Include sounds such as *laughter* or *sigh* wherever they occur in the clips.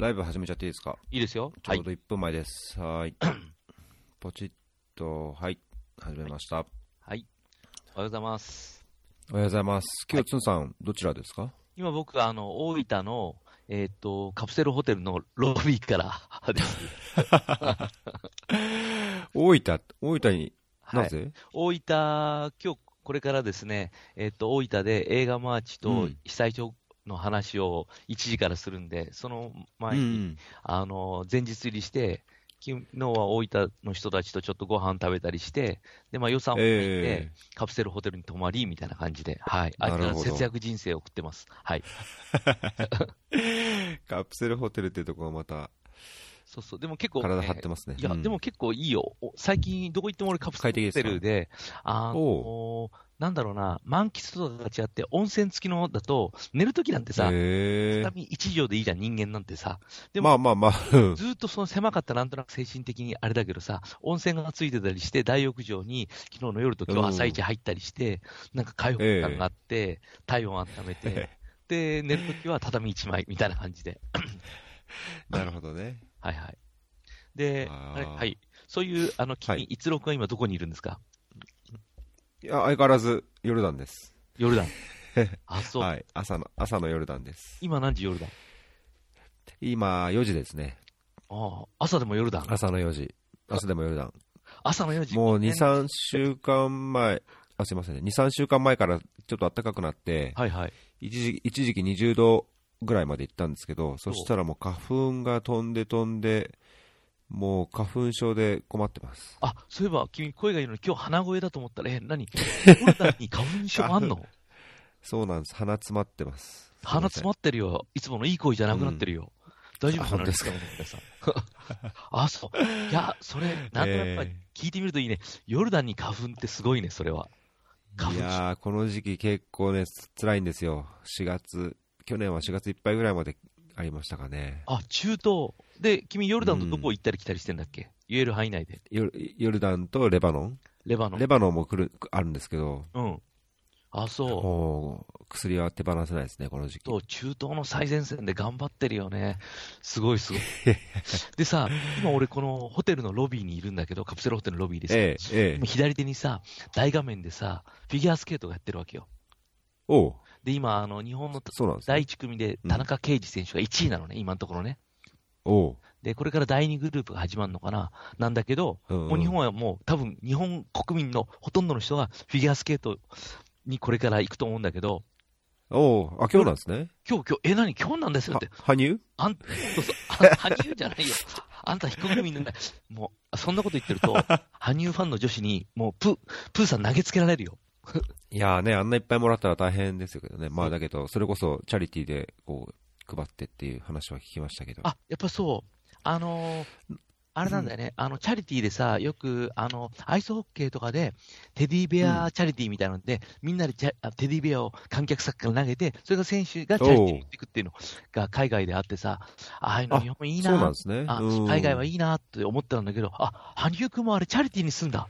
ライブ始めちゃっていいですか？いいですよ。はいちょう。ど1分前です。はーい。*coughs* ポチッと、はい。始めました。はい。おはようございます。おはようございます。今日、つんさん、どちらですか？今僕は、あの、大分の、えっ、と、カプセルホテルのロビーから *laughs* です。*laughs* 大分、大分に、は。ないぜ、大分、今日、これからですね、えっ、と、大分で映画マーチとうん被災地の話を1時からするんで、そのう前に、ん。あの、前日入りして、昨日は大分の人たちとちょっとご飯食べたりして、で、まあ予算を書いて、えカプセルホテルに泊まり、みたいな感じで、はい。節約人生を送ってます。はい。ー、*laughs* カプセルホテルっていうところがまた、そうそう。でも結構、体張ってますね。いや、うんでも、結構いいよ。お最近、どこ行っても俺カプセルホテルで、あのなんだろうな、満喫とかが違って、温泉付きのだと、寝るときなんてさ、へ畳一畳でいいじゃん、人間なんてさ。でー、も、まあまあまあ、うんずーっとその狭かったなんとなく精神的にあれだけどさ、温泉がついてたりして、大浴場に昨日の夜と今日朝一入ったりして、なんか開放感があって、体温温めて、で、寝るときは畳一枚みたいな感じで。*laughs* なるほどね。はいはい。で、はい。そういう、あの、君、はい逸郎君は今どこにいるんですか？いや、相変わらず、ヨルダンです。ヨルダン。*laughs* あ、そう。はい。朝の、朝のヨルダンです。今何時ヨルダン？今、4時ですね。ああ、朝でもヨルダン？朝の4時。朝でもヨルダン。朝の4時。もう2、ね3週間前、あ、すいませんね。2、3週間前からちょっと暖かくなって、はいはい。一時一時期20度ぐらいまで行ったんですけど、そしたらもう花粉が飛んで飛んで、もう花粉症で困ってます。あ、そういえば君声がいいのに今日鼻声だと思ったら、え、何？ヨルダンに花粉症あんの？そうなんです。鼻詰まってます。鼻詰まってるよ。いつものいい声じゃなくなってるよ。大丈夫ですか？皆さん *laughs* あ、そう。いや、それ、なんとなくやっぱり聞いてみるといいね。ヨルダンに花粉ってすごいね、それは。いやー、この時期結構ね、辛いんですよ。4月、去年は4月いっぱいぐらいまでありましたかね。あ、中東。で、君ヨルダンとどこ行ったり来たりしてんだっけ、言える範囲内で。ヨルヨルダンとレバノン？レバノン。レバノンも来る、あるんですけど、うん。あ、そう。もう、薬は手放せないですね、この時期。と、中東の最前線で頑張ってるよね。すごいすごい。*laughs* でさ、今俺このホテルのロビーにいるんだけど、カプセルホテルのロビーでさ、ええ、ええ今。左手にさ、大画面でさ、フィギュアスケートがやってるわけよ。おう、で、今、あの、日本のね。第1組で田中圭司選手が1位なのね、今のところね。で、これから第2グループが始まるのかななんだけど、うんうんもう日本はもう多分日本国民のほとんどの人がフィギュアスケートにこれから行くと思うんだけど、おう、あ、今日なんですね。今日、今日、え、何？今日なんですよって。は羽生？あん、そうそう、あ羽生じゃないよ。あんた非国民な。もう、そんなこと言ってると、羽生ファンの女子に、もう、プー、プーさん投げつけられるよ。いやーね、あんないっぱいもらったら大変ですよけどね。まあだけど、それこそチャリティーでこう、配ってっていう話は聞きましたけど。あ、やっぱそう。あのーあれなんだよね、あの、チャリティーでさ、よく、あの、アイスホッケーとかで、テディベアチャリティーみたいなので、みんなでテディベアを観客席から投げて、それが選手がチャリティーに持っていくっていうのが海外であってさ、ああいうのあ日本いいな海外はいいなって思ってたんだけど、あ、羽生くんもあれチャリティーにすんだ。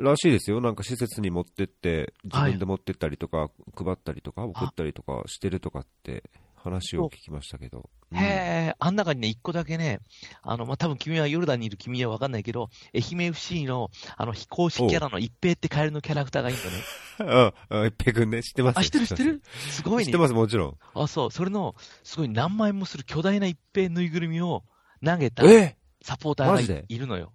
らしいですよ。なんか施設に持ってって、自分で持ってったりとか、配ったりとか、送ったりとかしてるとかって話を聞きましたけど。うんへえ、あん中にね、一個だけね、あの、まあ、多分君はヨルダンにいる君はわかんないけど、愛媛 FC の、あの、非公式キャラの一平ってカエルのキャラクターがいいんだね。あ、*laughs* あ、一平くんね、知ってます？あ、知ってる知ってる？すごいね知って。ます、もちろん。あ、そう、それの、すごい何万円もする巨大な一平ぬいぐるみを投げたえサポーターがいるのよ。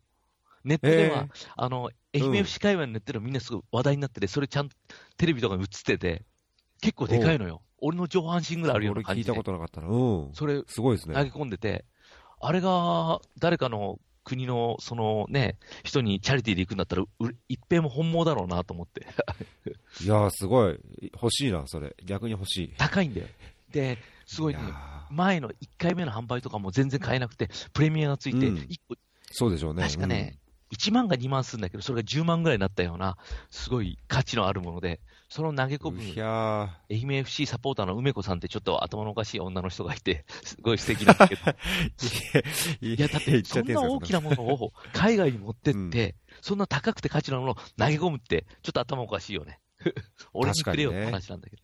ネットでは、えあの、愛媛 FC 界隈のネットではみんなすごい話題になってて、それちゃんとテレビとかに映ってて、結構でかいのよ。俺の上半身ぐらいあるよう俺聞いな感じで。たことなかったな。うん。それすごいです投げね。込んでて、あれが誰かの国のそのね、人にチャリティーで行くんだったら、う一平も本望だろうなと思って。*laughs* いやー、すごい。欲しいな、それ。逆に欲しい。高いんだよ。で、すごいね前の1回目の販売とかも全然買えなくて、プレミアがついて、うん1個、そうでしょうね。確かね、1万が2万するんだけど、それが10万ぐらいになったような、すごい価値のあるもので、その投げ込む、愛媛 FC サポーターの梅子さんってちょっと頭のおかしい女の人がいて、*laughs* すごい素敵なんだけど、*laughs* ー。いや、だって、そんな大きなものを海外に持ってって、そんな高くて価値のあるものを投げ込むって、ちょっと頭おかしいよね。*laughs* 俺にくれよって話なんだけど。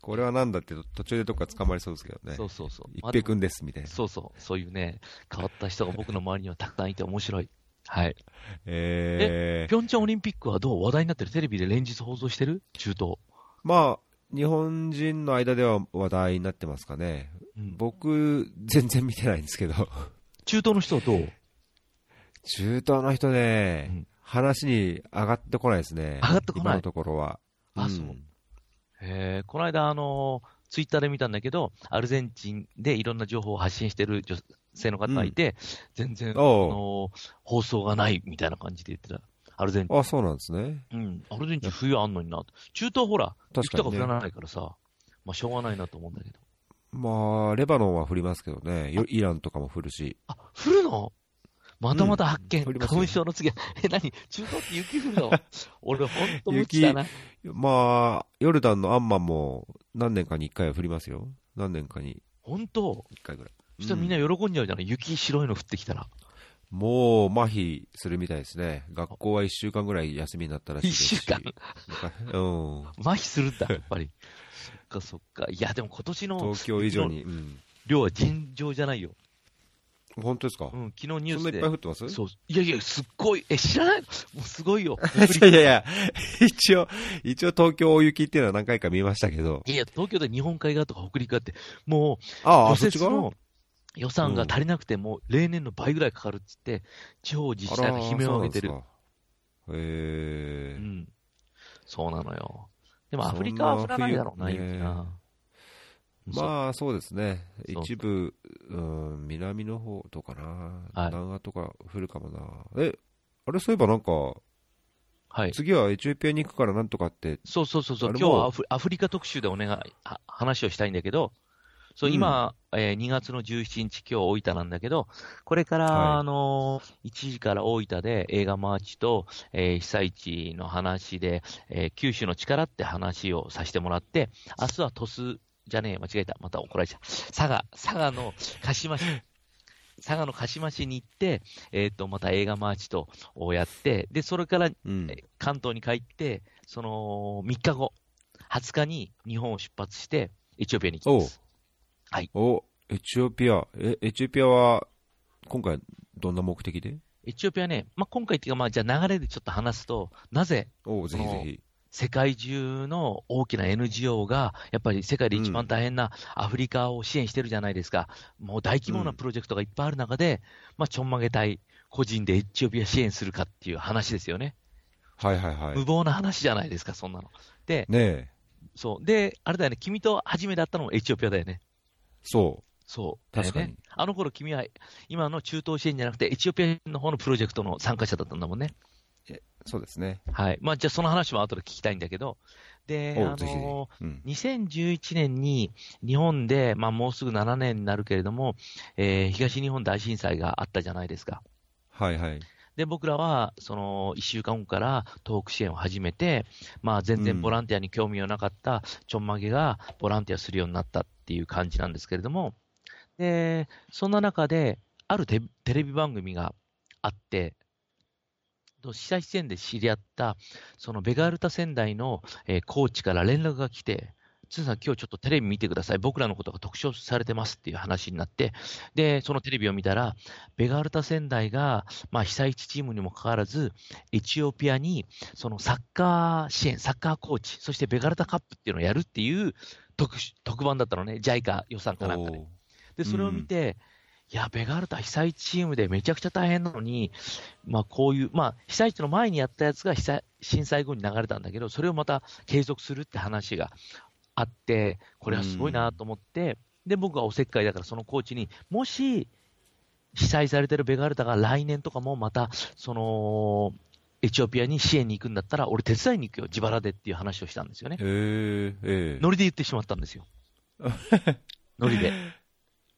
これはなんだって途中でどっか捕まりそうですけどね。そうそうそう。一平くんですみたいな。そうそう。そういうね、変わった人が僕の周りにはたくさんいて面白い。はい。えー、ピョンチャンオリンピックはどう話題になってる？テレビで連日放送してる？中東。まあ、日本人の間では話題になってますかね。うん僕、全然見てないんですけど。中東の人はどう？中東の人ね、うん話に上がってこないですね。上がってこない？今のところは。あそうんへえ、この間、あの、ツイッターで見たんだけど、アルゼンチンでいろんな情報を発信してる女性の方がいて、全然、あの、放送がないみたいな感じで言ってた。アルゼンチン。あ、そうなんですね。うん。アルゼンチン冬あんのにな。中東ほら、雪確かにねとか降らないからさ、まあしょうがないなと思うんだけど。まあ、レバノンは降りますけどね。よイランとかも降るし。あ、降るの？またまた発見。うん花粉症の次は、*laughs* え、何？中東って雪降るの？*laughs* 俺ほんと無知だな。まあ、ヨルダンのアンマンも何年かに一回は降りますよ。何年かにほんと一回ぐらい。そしたらみんな喜んじゃうじゃない、雪白いの降ってきたら。もう麻痺するみたいですね。学校は一週間ぐらい休みになったらしいですし。一週間？うん。麻痺するんだ、やっぱり。*laughs* そっかそっか。いや、でも今年の東京以上に。うん。量は尋常じゃないよ。本当ですか、うん、昨日ニュースでそんないっぱい。降ってます？そう。いやいや、すっごい。え、知らない？のもうすごいよ。い *laughs* やいやいや、一応、一応東京大雪っていうのは何回か見ましたけど。いや、東京で日本海側とか北陸側って、もう、ああ、そっち側？予算が足りなくても、例年の倍ぐらいかかるっつって、地方自治体が悲鳴を上げてる。へえうん。そうなのよ。でもアフリカは降らないだろうな、雪な。あ、まあそう。ですね、一部、うん、南の方とかな、はい。南アとか降るかもな、え、あれ、そういえばなんか、はい。次はエチオピアに行くからなんとかって、そうそうそうそう、今日はアフアフリカ特集でお願い、は話をしたいんだけど、そう、今、えー2月の17日、今日大分なんだけど、これから、はいあのー1時から大分で映画マーチと、えー被災地の話で、えー九州の力って話をさせてもらって、明日は鳥栖じゃねえ、間違えた。また怒られちゃう。佐賀、佐賀の鹿島市、*laughs* 佐賀の鹿島市に行って、えっ、と、また映画マーチとをやって、で、それからうん、関東に帰って、その3日後、20日に日本を出発して、エチオピアに行きます。おエチオピア、え、エチオピアは、今回、どんな目的で？エチオピアね、まあ、今回っていうか、まあ、じゃあ流れでちょっと話すと、なぜおぜひぜひ。世界中の大きな NGO が、やっぱり世界で一番大変なアフリカを支援してるじゃないですか。もう大規模なプロジェクトがいっぱいある中で、まあ、ちょんまげ隊、個人でエチオピア支援するかっていう話ですよね。はいはいはい。無謀な話じゃないですか、そんなの。で、ねえ、そう。で、あれだよね、君と初めて会ったのもエチオピアだよね。そそう。だよ確かにね。あの頃君は、今の中東支援じゃなくて、エチオピアの方のプロジェクトの参加者だったんだもんね。う、そうですね。はい。まあ、じゃあその話も後で聞きたいんだけど、で、あのひ。うん。2011年に日本で、まあ、もうすぐ7年になるけれども、えー東日本大震災があったじゃないですか。はいはい。で、僕らは、その、1週間後から東北支援を始めて、まあ、全然ボランティアに興味のなかったちょんまげがボランティアするようになったっていう感じなんですけれども、で、そんな中で、あるテテレビ番組があって、と被災地点で知り合った、そのベガルタ仙台の、えーコーチから連絡が来て、つーさん、今日ちょっとテレビ見てください。僕らのことが特徴されてますっていう話になって、で、そのテレビを見たら、ベガルタ仙台が、まあ、被災地チームにもかかわらず、エチオピアに、そのサッカー支援、サッカーコーチ、そしてベガルタカップっていうのをやるっていう特殊特番だったのね。JICA 予算かなんかで。おで、それを見て、いや、ベガルタ被災地チームでめちゃくちゃ大変なのに、まあこういう、まあ被災地の前にやったやつが被災震災後に流れたんだけど、それをまた継続するって話があって、これはすごいなと思って、で、僕はおせっかいだからそのコーチに、もし、被災されてるベガルタが来年とかもまた、その、エチオピアに支援に行くんだったら、俺手伝いに行くよ、自腹でっていう話をしたんですよね。へえ、ええ。ノリで言ってしまったんですよ。*laughs* ノリで。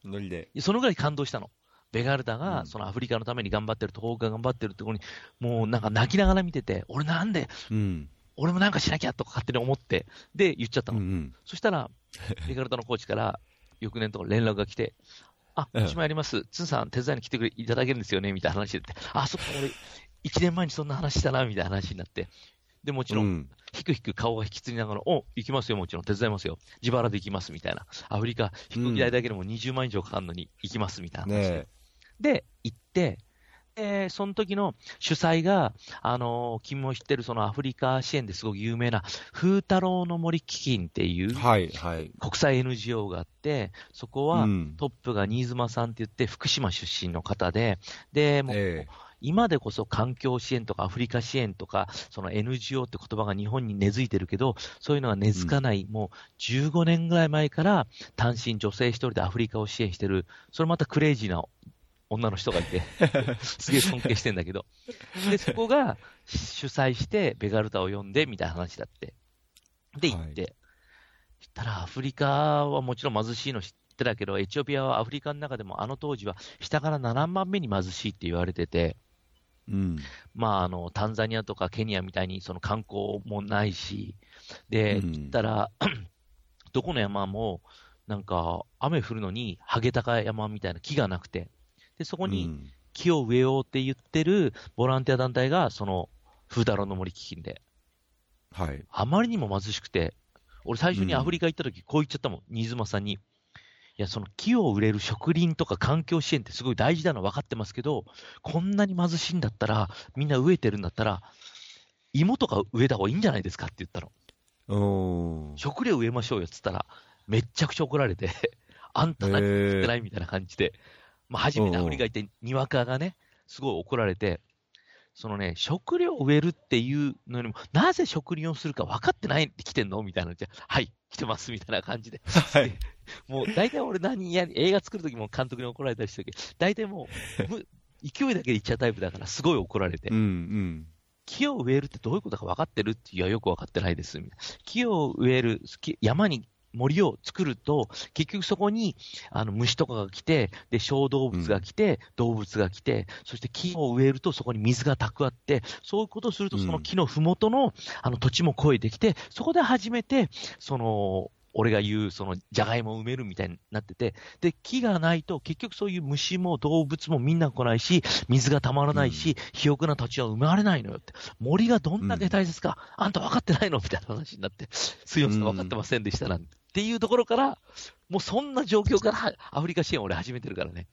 ノリで。そのぐらい感動したの。ベガルタうんがそのアフリカのために頑張ってる、東北が頑張ってるってところに、もうなんか泣きながら見てて、俺なんで、うん。俺もなんかしなきゃとか勝手に思って、で、言っちゃったの。うんうん。そしたら、ベガルタのコーチから、翌年とか連絡が来て、あ、うん私もやります。ツンさん手伝いに来てくれ、いただけるんですよねみたいな話で、あ、そっか、俺、1年前にそんな話したな、みたいな話になって、で、もちろん、ひくひく顔が引きつりながら、お、行きますよ、もちろん、手伝いますよ。自腹で行きます、みたいな。アフリカ、飛行機代だけでも20万以上かかるのに行きます、みたいな話で。ね、で、行って、で、その時の主催が、あの、君も知ってるそのアフリカ支援ですごく有名な、風太郎の森基金っていう、はいはい、国際 NGO があって、そこはトップが新妻さんって言って、福島出身の方で、で、もう、えー今でこそ環境支援とかアフリカ支援とか、その NGO って言葉が日本に根付いてるけど、そういうのが根付かない、うん、もう15年ぐらい前から単身女性一人でアフリカを支援してる、それまたクレイジーな女の人がいて、*laughs* すげえ尊敬してんだけど。で、そこが主催してベガルタを呼んでみたいな話だって。で、行って。はい、したらアフリカはもちろん貧しいの知ってたけど、エチオピアはアフリカの中でもあの当時は下から7番目に貧しいって言われてて、うん、まあ、あの、タンザニアとかケニアみたいにその観光もないし、で、うん、言ったら、*clears throat* どこの山も、なんか、雨降るのに、ハゲタカ山みたいな木がなくて、で、そこに木を植えようって言ってるボランティア団体が、その、風太郎の森基金で。はい。あまりにも貧しくて、俺最初にアフリカ行った時、こう言っちゃったもん、新妻さんに。いや、その木を植える植林とか環境支援ってすごい大事なの分かってますけど、こんなに貧しいんだったら、みんな植えてるんだったら、芋とか植えた方がいいんじゃないですかって言ったの。食料植えましょうよって言ったら、めっちゃくちゃ怒られて、*laughs* あんた何も作ってないみたいな感じで、まあ、初めてアフリカ行って、にわかがね、すごい怒られて、そのね、食料を植えるっていうのにも、なぜ食林をするか分かってないって来てんの？みたいな。じゃはい、来てますみたいな感じで。はい。*laughs* もう大体俺何や、映画作るときも監督に怒られたりしたけど、大体もう、勢いだけで言っちゃうタイプだから、すごい怒られて。うんうん。木を植えるってどういうことか分かってるって言うよく分かってないです。木を植える、山に森を作ると、結局そこに、あの、虫とかが来て、で、小動物が来て、うん、動物が来て、そして木を植えるとそこに水が蓄って、そういうことをすると、その木のふもとの、あの、土地も超えてきて、そこで初めて、その、俺が言う、その、じゃがいもを埋めるみたいになってて、で、木がないと、結局そういう虫も動物もみんな来ないし、水がたまらないし、うん、肥沃な土地は生まれないのよって。森がどんだけ大切か、うん、あんた分かってないの？みたいな話になって、すいません、分かってませんでしたなんて。っていうところから、もうそんな状況からアフリカ支援を俺始めてるからね。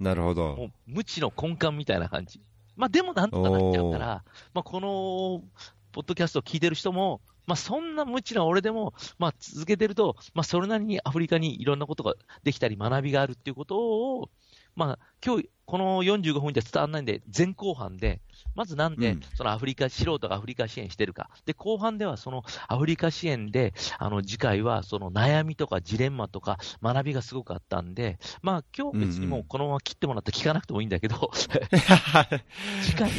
なるほど。もう無知の根幹みたいな感じ。まあでもなんとかなっちゃうから、まあこの、ポッドキャストを聞いてる人も、まあ、そんな無知な俺でも、まあ、続けてると、まあ、それなりにアフリカにいろんなことができたり、学びがあるっていうことを、まあ、今日、この45分じゃ伝わらないんで、前後半で、まずなんで、そのアフリカ、素人がアフリカ支援してるか。で、後半ではそのアフリカ支援で、あの、次回はその悩みとかジレンマとか学びがすごくあったんで、まあ今日別にもうこのまま切ってもらって聞かなくてもいいんだけど、*laughs* 次回。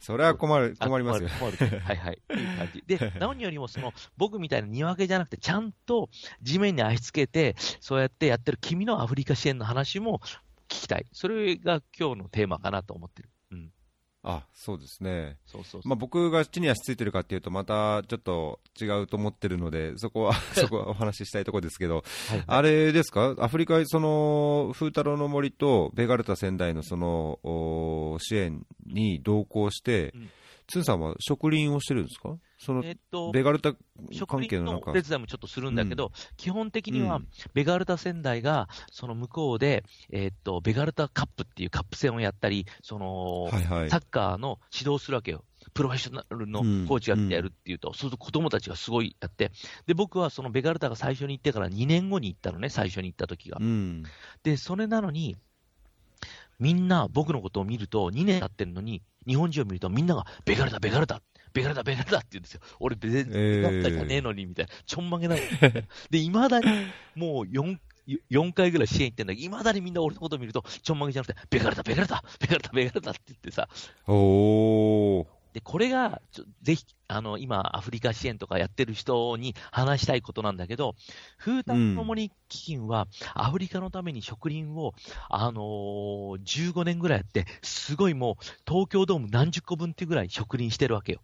それは困る、困りますよ。困る。困るはいはい。いい感じ。で、*laughs* 何よりもその、僕みたいな庭分けじゃなくて、ちゃんと地面に足つけて、そうやってやってる君のアフリカ支援の話も聞きたい。それが今日のテーマかなと思ってる。うん。あそうですね、そうそうまあ、僕が地に足ついてるかっていうと、またちょっと違うと思ってるので、そこは *laughs* そこはお話ししたいところですけど、はい。はい、あれですか、アフリカ、その風太郎の森とベガルタ仙台のその支援に同行して、うん。つんさんは植林をしてるんですか？その、えっと、ベガルタ関係のなんか。手伝いもちょっとするんだけど、うん、基本的には、ベガルタ仙台が、その向こうで、えっと、ベガルタカップっていうカップ戦をやったり、その、はいはい、サッカーの指導するわけよ。プロフェッショナルのコーチがやるっていうと、うん、そうすると子供たちがすごいやって、で、僕はそのベガルタが最初に行ってから2年後に行ったのね、最初に行った時が。うん、で、それなのに、みんな僕のことを見ると、2年経ってるのに、日本人を見るとみんなが、ベガルタ、ベガルタ、ベガルタ、ベガルタって言うんですよ。俺、ベガルタじゃねえのに、みたいな。ちょんまげない。で、未だに、もう4、4回ぐらい支援行ってんだけど、未だにみんな俺のことを見ると、ちょんまげじゃなくて、ベガルタ、ベガルタ、ベガルタ、ベガルタって言ってさ。おー。で、これが、ぜひ、あの、今、アフリカ支援とかやってる人に話したいことなんだけど、風太の森基金は、アフリカのために植林を、あのー、15年ぐらいやって、すごいもう、東京ドーム何十個分っていうぐらい植林してるわけよ。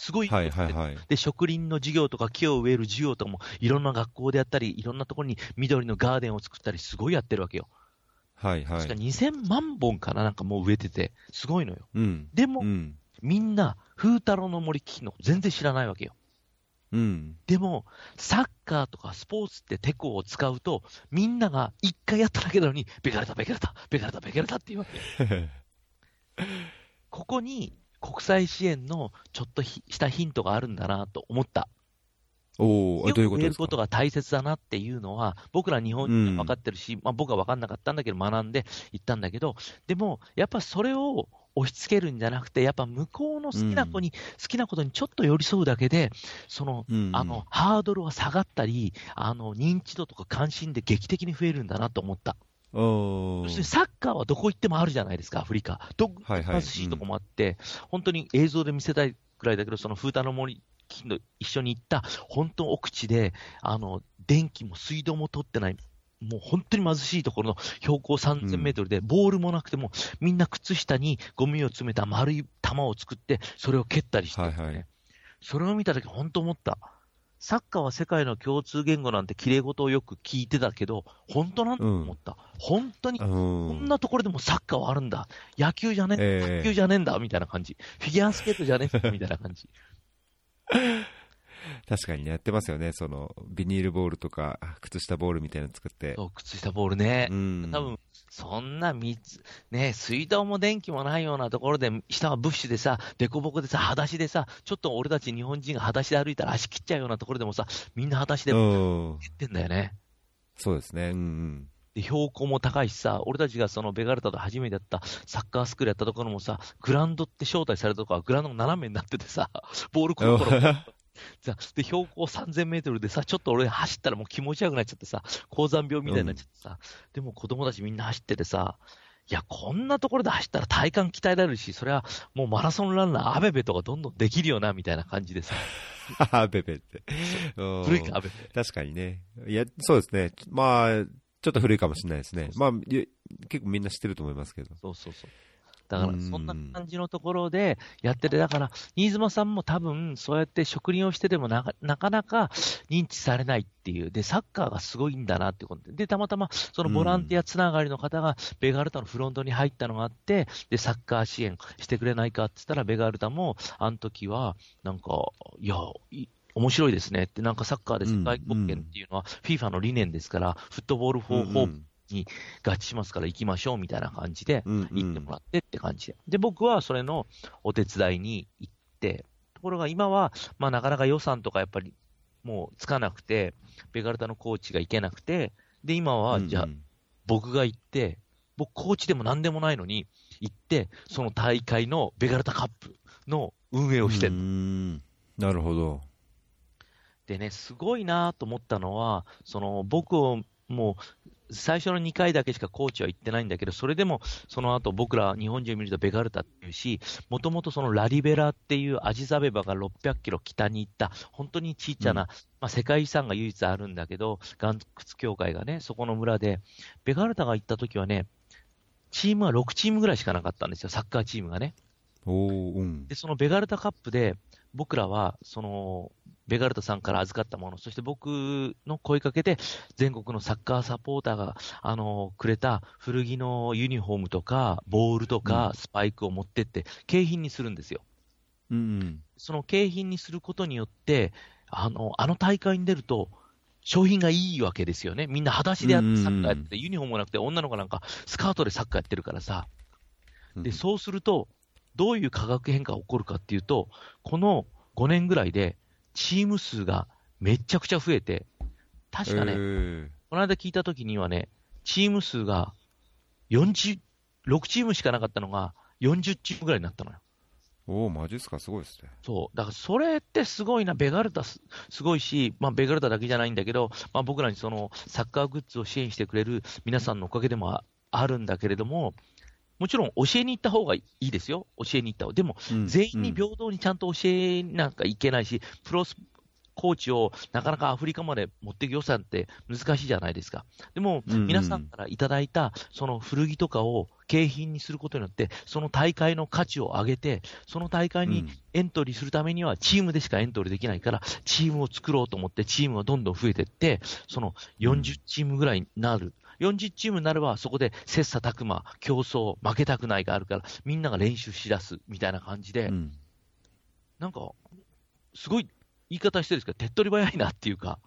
すごい、はいはいはい、で、植林の授業とか木を植える授業とかも、いろんな学校でやったり、いろんなところに緑のガーデンを作ったり、すごいやってるわけよ。はいはい。確か2000万本かななんかもう植えてて、すごいのよ。うん、でも、うんみんな、風太郎の森聞きの全然知らないわけよ。うん。でも、サッカーとかスポーツってテコを使うと、みんなが一回やっただけなのに、ベガルタ、ベガルタ、ベガルタ、ベガルタって言うわけ。*laughs* ここに国際支援のちょっとしたヒントがあるんだなと思った。およく言えることが大切だなっていうのは、僕ら日本人は分かってるし、うん、まあ、僕は分かんなかったんだけど、学んで行ったんだけど、でも、やっぱそれを押し付けるんじゃなくて、やっぱ向こうの好きな子に、うん、好きなことにちょっと寄り添うだけで、その、うん、あの、ハードルは下がったり、あの、認知度とか関心で劇的に増えるんだなと思った。要するにサッカーはどこ行ってもあるじゃないですか、アフリカ。ど貧しい。とこもあって、本当に映像で見せたいくらいだけど、その風太の森の一緒に行った、本当奥地で、あの、電気も水道も取ってない、もう本当に貧しいところの標高3000メートルで、ボールもなくても、みんな靴下にゴミを詰めた丸い玉を作って、それを蹴ったりして、ね、はいはい、それを見たとき、本当思った。サッカーは世界の共通言語なんて綺麗事をよく聞いてたけど、本当なんて思った。うん、本当に、こんなところでもサッカーはあるんだ。野球じゃねえ、えー、卓球じゃねえんだ、みたいな感じ。フィギュアスケートじゃねえみたいな感じ。*laughs* 確かにね、やってますよね。その、ビニールボールとか、靴下ボールみたいなの作って。そう、靴下ボールね。うん。多分、そんな水、ね、水道も電気もないようなところで、下はブッシュでさ、凸凹でさ、裸足でさ、ちょっと俺たち日本人が裸足で歩いたら足切っちゃうようなところでもさ、みんな裸足で、蹴ってんだよね。そうですね。うん、うん。で、標高も高いしさ、俺たちがそのベガルタと初めてやったサッカースクールやったところもさ、グラウンドって招待されたとこはグラウンドも斜めになっててさ、ボールコロコロで、標高3000メートルでさ、ちょっと俺走ったらもう気持ち悪くなっちゃってさ、高山病みたいになっちゃってさ、うん、でも子供たちみんな走っててさ、いや、こんなところで走ったら体幹鍛えられるし、それはもうマラソンランナー、アベベとかどんどんできるよな、みたいな感じでさ。*laughs* アベベって。古いか、アベベ。確かにね。いや、そうですね。まあ、ちょっと古いかもしれないですね。そうそうまあ、結構みんな知ってると思いますけど。そうそうそう。だから、そんな感じのところでやってて、だから、新妻さんも多分、そうやって職人をしてでもなかなかなか認知されないっていう、で、サッカーがすごいんだなってこと。で、で、たまたま、そのボランティアつながりの方が、ベガルタのフロントに入ったのがあって、で、サッカー支援してくれないかって言ったら、ベガルタも、あの時は、なんか、いや、面白いですねって、なんかサッカーで世界国権っていうのは、FIFA の理念ですから、フットボール・フォー・ホープに合致しますから行きましょうみたいな感じで、行ってもらってって感じで。で、僕はそれのお手伝いに行って、ところが今は、まあなかなか予算とかやっぱりもうつかなくて、ベガルタのコーチが行けなくて、で、今は、じゃあ、僕が行って、僕コーチでも何でもないのに、行って、その大会のベガルタカップの運営をしてる。なるほど。でね、すごいなと思ったのは、その僕をもう最初の2回だけしかコーチは行ってないんだけど、それでもその後僕ら日本人を見るとベガルタっていうし、もともとそのラリベラっていうアジザベバが600キロ北に行った、本当にちっちゃな、うん、まあ、世界遺産が唯一あるんだけど、岩窟協会がね、そこの村で、ベガルタが行った時はね、チームは6チームぐらいしかなかったんですよ、サッカーチームがね。うん、で、そのベガルタカップで、僕らは、その、ベガルタさんから預かったもの、そして僕の声かけで、全国のサッカーサポーターが、あの、くれた古着のユニフォームとか、ボールとか、スパイクを持ってって、景品にするんですよ。うん、その景品にすることによって、あの、あの大会に出ると、商品がいいわけですよね。みんな裸足でやってサッカーやって、ユニフォームなくて女の子なんかスカートでサッカーやってるからさ。で、そうすると、どういう化学変化が起こるかっていうと、この5年ぐらいで、チーム数がめちゃくちゃ増えて、確かね、この間聞いたときにはね、チーム数が40、6チームしかなかったのが40チームぐらいになったのよ。おお、マジっすか、すごいですね。そう。だから、それってすごいな。ベガルタすごいし、まあ、ベガルタだけじゃないんだけど、まあ、僕らにその、サッカーグッズを支援してくれる皆さんのおかげでもあるんだけれども、もちろん教えに行った方がいいですよ。教えに行った方が。でも、全員に平等にちゃんと教えなんかいけないし、プロスコーチをなかなかアフリカまで持っていく予算って難しいじゃないですか。でも、皆さんからいただいたその古着とかを景品にすることによって、その大会の価値を上げて、その大会にエントリーするためにはチームでしかエントリーできないから、チームを作ろうと思ってチームがどんどん増えていって、その40チームぐらいになる。40チームになれば、そこで切磋琢磨、競争、負けたくないがあるから、みんなが練習しだすみたいな感じで、うん、なんか、すごい言い方してるんですけど、手っ取り早いなっていうか。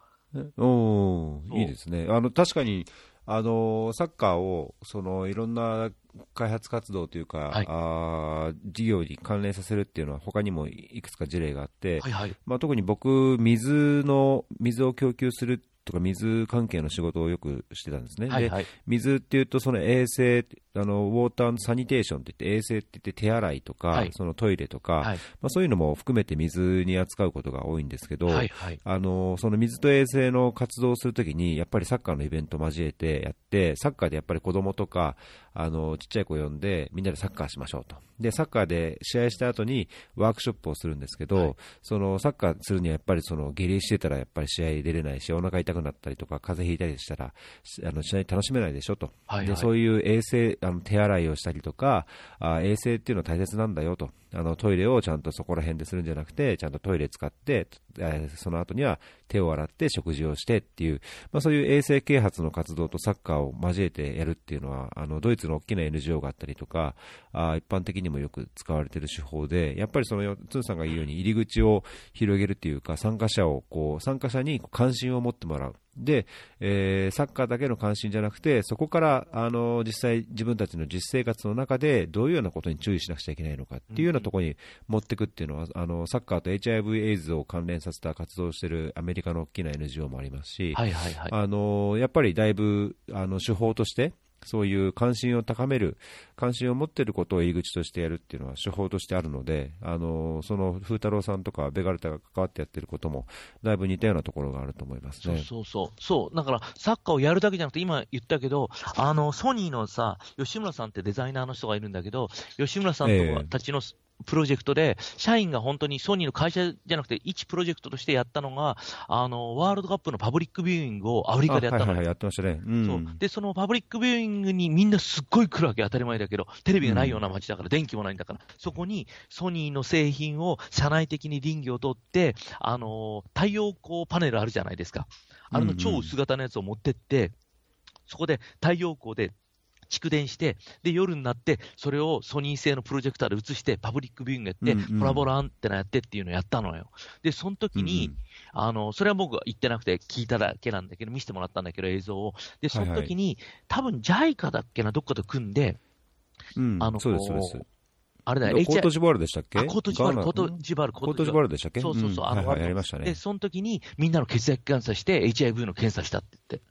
おいいですね。あの、確かに、あのサッカーをそのいろんな開発活動というか、はい、あ事業に関連させるっていうのは、他にもいくつか事例があって、はいはい、まあ、特に僕、水の水を供給するとか水関係の仕事をよくしてたんですね、はいはい、で水っていうと、その衛生あの、ウォーターサニテーションって言って、衛生って言って手洗いとか、はい、そのトイレとか、はい、まあ、そういうのも含めて水に扱うことが多いんですけど、はいはい、あのその水と衛生の活動をするときに、やっぱりサッカーのイベント交えてやって、サッカーでやっぱり子供とか、あのちっちゃい子呼んで、みんなでサッカーしましょうと。で、サッカーで試合した後にワークショップをするんですけど、はい、そのサッカーするにはやっぱりその下痢してたらやっぱり試合出れないし、お腹痛くなったりとか、風邪ひいたりしたら、あの試合楽しめないでしょと。はいはい、でそういう衛生、あの手洗いをしたりとか、あ衛生っていうのは大切なんだよと。あのトイレをちゃんとそこら辺でするんじゃなくて、ちゃんとトイレ使って、えー、その後には手を洗って食事をしてっていう、まあ、そういう衛生啓発の活動とサッカーを交えてやるっていうのは、あのドイツの大きな NGO があったりとか、あ一般的にもよく使われてる手法で、やっぱりそのツンさんが言うように、入り口を広げるっていうか、参加者をこう参加者に関心を持ってもらう。で、えー、サッカーだけの関心じゃなくて、そこからあの実際、自分たちの実生活の中でどういうようなことに注意しなくちゃいけないのかっていうようなところに持っていくっていうのは、あのサッカーと HIV、エイズを関連させた活動をしているアメリカの大きな NGO もありますし、はいはいはい、あのやっぱりだいぶあの手法として、そういう関心を高める、関心を持っていることを入り口としてやるっていうのは手法としてあるので、あのその風太郎さんとかベガルタが関わってやってることも、だいぶ似たようなところがあると思いますね。そうそうそう、だからサッカーをやるだけじゃなくて、今言ったけど、あのソニーのさ、吉村さんってデザイナーの人がいるんだけど、吉村さんとかたちの、えープロジェクトで、社員が本当にソニーの会社じゃなくて、一プロジェクトとしてやったのが、あの、ワールドカップのパブリックビューイングをアフリカでやったの、はいはい、やってましたね、うん、そう。で、そのパブリックビューイングにみんなすっごい来るわけ、当たり前だけど、テレビがないような街だから、うん、電気もないんだから、そこにソニーの製品を社内的に倫理を取って、あの、太陽光パネルあるじゃないですか。あれの超薄型のやつを持ってって、そこで太陽光で蓄電して、で、夜になって、それをソニー製のプロジェクターで映して、パブリックビューイングやって、うんうん、コラボランテナやってっていうのをやったのよ。で、その時に、うんうん、あの、それは僕は言ってなくて聞いただけなんだけど、見せてもらったんだけど、映像を。で、その時に、はいはい、多分 JICA だっけな、どっかと組んで、うん、あの、そうです、そうです。あれだよ、コートジボワールでしたっけ？コートジボワール、コートジボワール、コートジボワールでしたっけ？そうそうそう、あの、はいはい、やりましたね。で、その時にみんなの血液検査して、HIV の検査したって言って。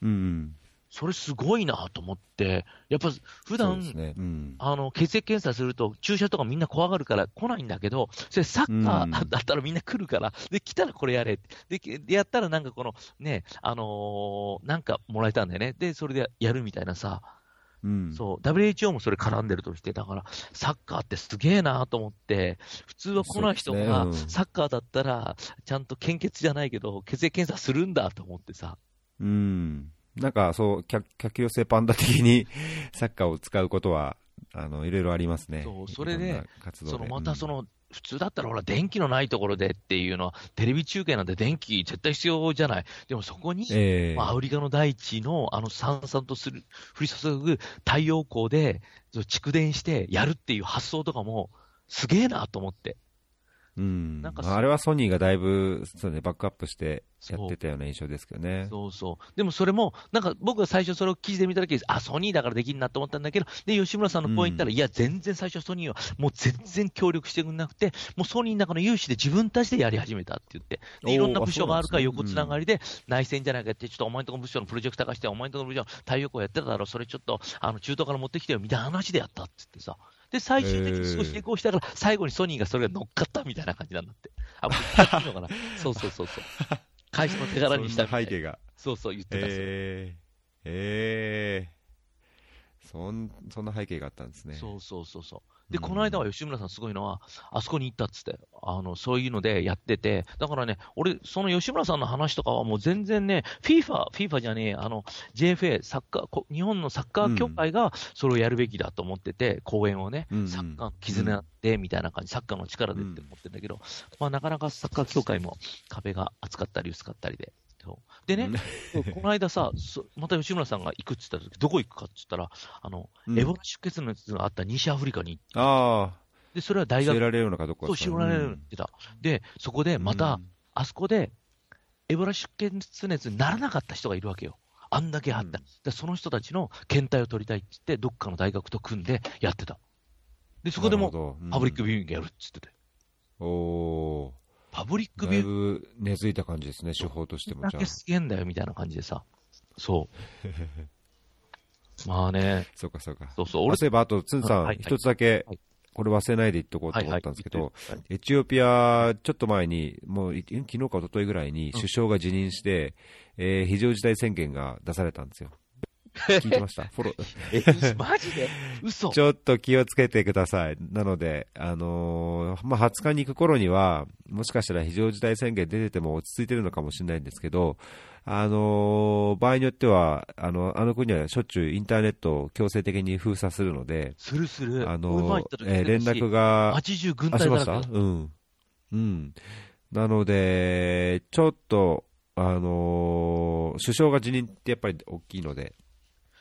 うん、うん。それすごいなと思って、やっぱ普段、ねうん、あの血液検査すると注射とかみんな怖がるから来ないんだけど、それサッカーだったらみんな来るから、で、来たらこれやれ。で、やったらなんかこのね、あのー、なんかもらえたんだよね。で、それでやるみたいなさ。うん、そう、WHO もそれ絡んでるとして、だから、サッカーってすげえなと思って、普通は来ない人が、サッカーだったら、ちゃんと献血じゃないけど、血液検査するんだと思ってさ。うん。なんかそう、客客寄せパンダ的に *laughs* サッカーを使うことは、あのいろいろありますね。そうそれで、そのまたその、うん、普通だったらほら、電気のないところでっていうのは、テレビ中継なんて電気絶対必要じゃない。でもそこに、えー、まあ、アフリカの大地のあのさんさんとする、降り注ぐ太陽光で蓄電してやるっていう発想とかも、すげえなと思って。うん、なんかあれはソニーがだいぶそう、ね、バックアップしてやってたような印象ですけどね。そうそう。でもそれも、なんか僕が最初それを記事で見たときあ、ソニーだからできるなと思ったんだけど、で、吉村さんのポイントったら、うん、いや、全然最初ソニーはもう全然協力してくれなくて、もうソニーの中の有志で自分たちでやり始めたって言って、でいろんな部署があるから横つながりで、内戦じゃないかって、ちょっとお前のところ部署のプロジェクター化して、お前のところ部署の太陽光やってただろ、それちょっとあの中東から持ってきてよみたいな話でやったって言ってさ。で、最終的に少し成功したから、最後にソニーがそれが乗っかったみたいな感じなんだって。あ、*laughs* もういいのかなそうそうそうそう。会社の手柄にしたみたいな。背景が。そうそう、言ってた。えー、えー、そん、そんな背景があったんですね。そうそうそうそう。で、この間は吉村さんすごいのは、あそこに行ったっつって、あの、そういうのでやってて、だからね、俺、その吉村さんの話とかはもう全然ね、FIFA、FIFA じゃねえ、あの、JFA、サッカー、日本のサッカー協会がそれをやるべきだと思ってて、講演をね、サッカーの絆で、みたいな感じ、サッカーの力でって思ってるんだけど、まあなかなかサッカー協会も壁が厚かったり薄かったりで、でね、この間さ、また吉村さんが行くって言った時、どこ行くかって言ったら、あの、うん、エボラ出血のやつがあった西アフリカにああ、で、それは大学。教えられるのかどこか。そう、教えられるってた。で、そこでまた、あそこで、エボラ出血熱にならなかった人がいるわけよ。あんだけあった。で、その人たちの検体を取りたいって言って、どっかの大学と組んでやってた。で、そこでも、パブリックビューイングやるって言ってて。おー。パブリックビュー。だいぶ根付いた感じですね、手法としても。だけすげえんだよ、みたいな感じでさ。そう。*laughs* まあね。そうかそうか。そうそう。俺そういえば、あと、つんさん、一つだけ、これ忘れないで言っとこうと思ったんですけど、エチオピア、ちょっと前に、もう、昨日か一昨日ぐらいに首相が辞任して、うん、えー、非常事態宣言が出されたんですよ。聞いてました *laughs* フォロー。え、*laughs* マジで？嘘ちょっと気をつけてください。なので、あのー、まあ、20日に行く頃には、もしかしたら非常事態宣言出てても落ち着いてるのかもしれないんですけど、あのー、場合によっては、あの、あの国はしょっちゅうインターネットを強制的に封鎖するので、するする。あのー、えー、連絡が、80軍隊だしました？うん。うん。なので、ちょっと、あのー、首相が辞任ってやっぱり大きいので、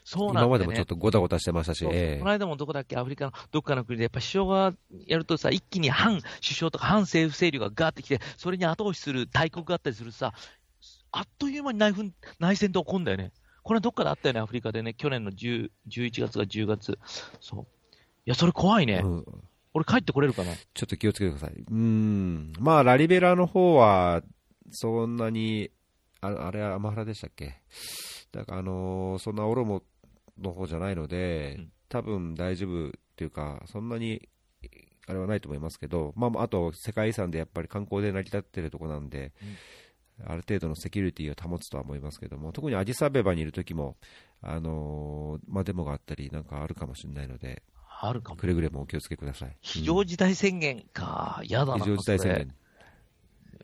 そうなん、ね、今までもちょっとごたごたしてましたし、えー、この間もどこだっけ、アフリカのどっかの国で、やっぱ首相がやるとさ、一気に反首相とか反政府勢力がガーってきて、それに後押しする大国があったりするさ、あっという間に内紛内戦って起こるんだよね。これどっかであったよね、アフリカでね、去年の10 11月か10月。そう。いや、それ怖いね。うん、俺帰ってこれるかな？ちょっと気をつけてください。うん。まあ、ラリベラの方は、そんなに、ああれはアマハラでしたっけ？だから、あのー、そんなオロモの方じゃないので、うん、多分大丈夫っていうか、そんなにあれはないと思いますけど、まあ、あと世界遺産でやっぱり観光で成り立ってるところなんで、うんある程度のセキュリティを保つとは思いますけども、特にアディサベバにいる時も、あのー、まあ、デモがあったり、なんかあるかもしれないので、あるかも。くれぐれもお気をつけください。非常事態宣言か、嫌、だな。非常事態宣言。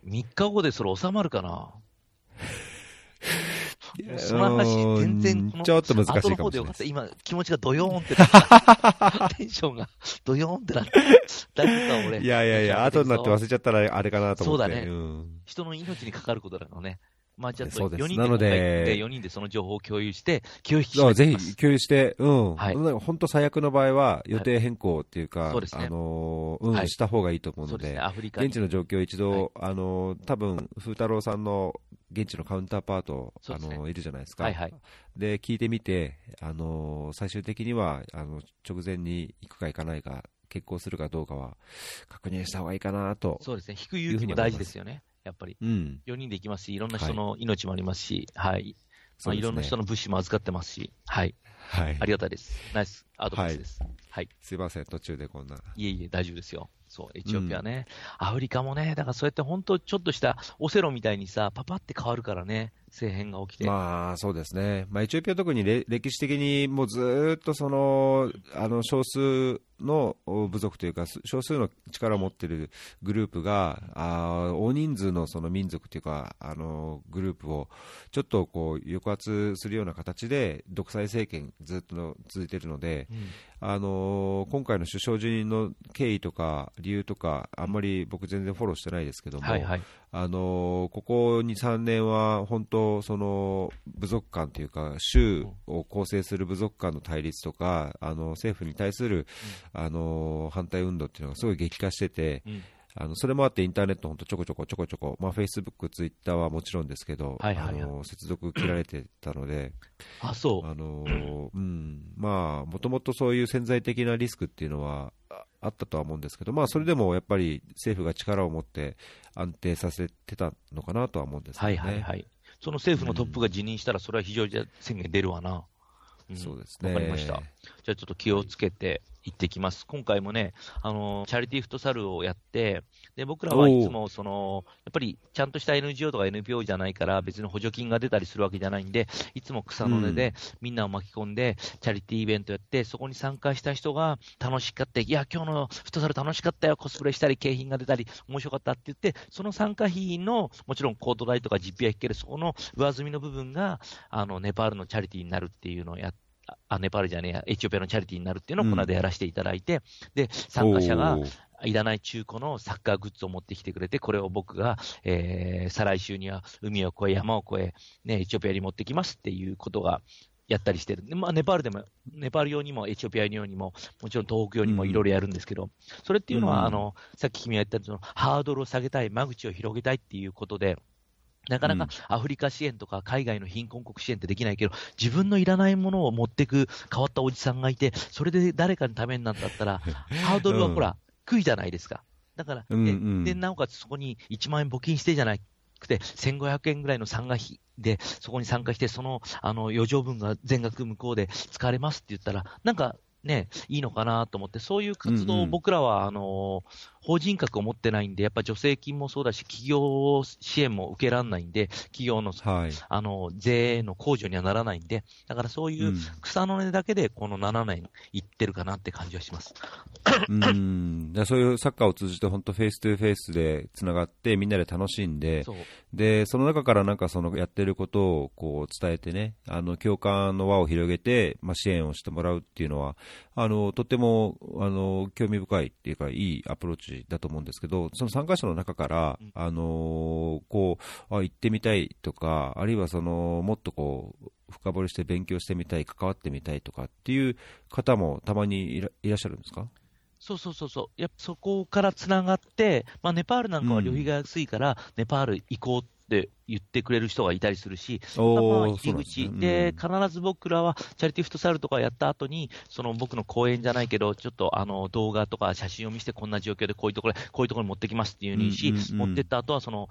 3日後でそれ収まるかな？*laughs* その話、全然、ちょっと難しいかもしれない。今、気持ちがドヨーンって *laughs* テンションがドヨーンってなって、大丈夫か、俺。いやいやいや、後になって忘れちゃったらあれかなと思って。そうだね。うん、人の命にかかることだのね。まあ、じゃあ、4人で、なので、4人でその情報を共有して、気を引きぜひ共有して、うん。はい。本当最悪の場合は、予定変更っていうか、はい、そうですね。あのうん、した方がいいと思うので、ね、アフリカ現地の状況を一度、あの多分、風太郎さんの現地のカウンターパート、ね、あのいるじゃないですか。はいはい。で、聞いてみて、あの最終的には、あの、直前に行くか行かないか、決行するかどうかは、確認した方がいいかなと。そうですね。引く勇気も大事ですよね。やっぱり。うん。4人で行きますし、いろんな人の命もありますし、はい。はい、まあ、いろんな人の物資も預かってますし、はい。はい。ありがたいです。ナイスアドバイスです。はい。はい、すいません、途中でこんな。いえいえ、大丈夫ですよ。そう、エチオピアね、うん、アフリカもね、だからそうやって本当、ちょっとしたオセロみたいにさ、パパって変わるからね、政変が起きて。まあ、そうですね。まあ、エチオピア特に歴史的にもうずっとその、あの、少数の部族というか、少数の力を持っているグループが、あ大人数のその民族というか、あの、グループをちょっとこう、抑圧するような形で、独裁政権ずっと続いているので、うん、あの今回の首相辞任の経緯とか理由とか、あんまり僕、全然フォローしてないですけども、はいはい、あのここ2、3年は本当、その部族間というか、州を構成する部族間の対立とか、あの政府に対する、あの反対運動っていうのがすごい激化してて、うん。あのそれもあってインターネット、本当ちょこちょこちょこちょこ、まあ、フェイスブック、ツイッターはもちろんですけど、はいはいはい、あの接続切られてたので、あそう。あのうん。まあ、もともとそういう潜在的なリスクっていうのはあったとは思うんですけど、まあ、それでもやっぱり政府が力を持って安定させてたのかなとは思うんですけどね。はいはいはい、その政府のトップが辞任したら、それは非常事態宣言出るわな。うん、そうですね。わかりました。じゃあちょっと気をつけて、行ってきます。今回もね、あの、チャリティーフットサルをやって、で、僕らはいつも、その、やっぱり、ちゃんとした NGO とか NPO じゃないから、別に補助金が出たりするわけじゃないんで、いつも草の根で、みんなを巻き込んで、チャリティーイベントやって、そこに参加した人が楽しかった、いや、今日のフットサル楽しかったよ、コスプレしたり、景品が出たり、面白かったって言って、その参加費の、もちろんコート代とか実費は引ける、そこの上積みの部分が、あの、ネパールのチャリティーになるっていうのをやって、あ、ネパールじゃねえや、エチオピアのチャリティーになるっていうのをこの間やらせていただいて、うん、で、参加者が、いらない中古のサッカーグッズを持ってきてくれて、これを僕が、えー、再来週には海を越え、山を越え、ね、エチオピアに持ってきますっていうことが、やったりしてる。まあ、ネパールでも、ネパール用にもエチオピア用にも、もちろん東北用にもいろいろやるんですけど、うん、それっていうのは、うん、あの、さっき君が言ったそのハードルを下げたい、間口を広げたいっていうことで、なかなかアフリカ支援とか海外の貧困国支援ってできないけど、自分のいらないものを持ってく変わったおじさんがいて、それで誰かのためになったったら、*laughs* ハードルはほら、低いじゃないですか。だから、うんうん、で、なおかつそこに1万円募金してじゃなくて、1500円ぐらいの参加費で、そこに参加して、その、あの、余剰分が全額向こうで使われますって言ったら、なんか、ね、いいのかなと思って、そういう活動を僕らは、うん。うん、あの、法人格を持ってないんで、やっぱ助成金もそうだし、企業支援も受けられないんで、企業の,、はい、あの税の控除にはならないんで、だからそういう草の根だけで、この7年いってるかなって感じはします。うん。*laughs* そういうサッカーを通じて、本当、フェイス2フェイスでつながって、みんなで楽しんで、そでその中からなんかそのやってることをこう伝えてね、あの共感の輪を広げて、まあ、支援をしてもらうっていうのは、あのとってもあの興味深いっていうか、いいアプローチだと思うんですけど、その参加者の中から、あのこうあ行ってみたいとか、あるいはそのもっとこう深掘りして勉強してみたい、関わってみたいとかっていう方もたまにいらっしゃるんですか？そうそうそうそう、やっぱそこからつながって、まあ、ネパールなんかは旅費が安いから、ネパール行こうって言ってくれる人がいたりするし、まあ、入り口で、必ず僕らはチャリティーフットサルとかやった後に、その僕の講演じゃないけど、ちょっとあの動画とか写真を見せて、こんな状況でこういうところこういうところに持ってきますっていうにし、持ってった後はその、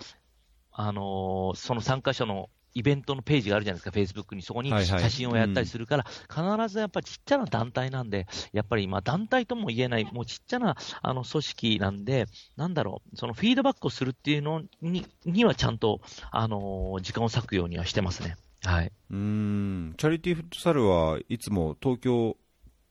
あのその参加者のイベントのページがあるじゃないですか、フェイスブックに、そこに写真をやったりするから、必ずやっぱりちっちゃな団体なんで、やっぱり今、団体とも言えない、もうちっちゃなあの組織なんで、なんだろう、そのフィードバックをするっていうのににはちゃんと、あの時間を割くようにはしてますね。はい、うん。チャリティーフットサルはいつも東京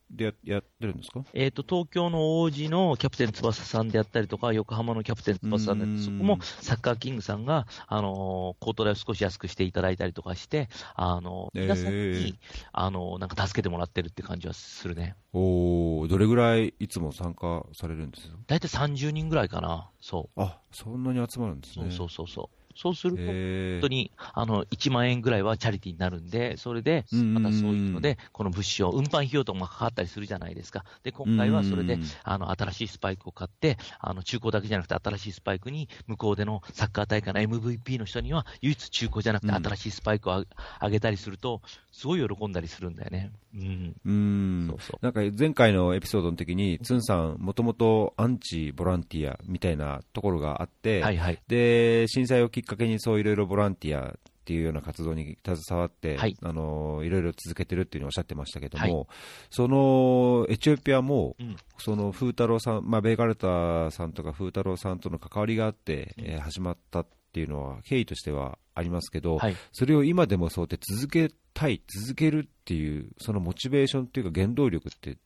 でややってるんですか、えーと、東京の王子のキャプテン翼さんであったりとか、横浜のキャプテン翼さんで、そこもサッカーキングさんが、あのー、コート代を少し安くしていただいたりとかして、あのー、皆さんに、えー、あのー、なんか助けてもらってるって感じはするね。おどれぐらいいつも参加されるんですか？大体30人ぐらいかな、そう。あそんなに集まるんですね。そうそうそう。そうすると、本当にあの1万円ぐらいはチャリティーになるんで、それで、またそういうので、この物資を、運搬費用とかもかかったりするじゃないですか。で、今回はそれで、あの新しいスパイクを買って、あの中古だけじゃなくて、新しいスパイクに、向こうでのサッカー大会の MVP の人には、唯一中古じゃなくて、新しいスパイクをあげたりすると、すごい喜んだりするんだよね。うん。うん。そうそう。なんか前回のエピソードの時に、つんさん、もともとアンチボランティアみたいなところがあって、はいはい、で震災をきっかけにそういろいろボランティアっていうような活動に携わって、はい、あのいろいろ続けてるっていうおっしゃってましたけども、はい、そのエチオピアも、うん、その風太郎さん、まあ、ベイガルタさんとか風太郎さんとの関わりがあって、うん、えー、始まったっていうのは経緯としてはありますけど、はい、それを今でもそうやって続けたい、続けるっていう、そのモチベーションっていうか原動力って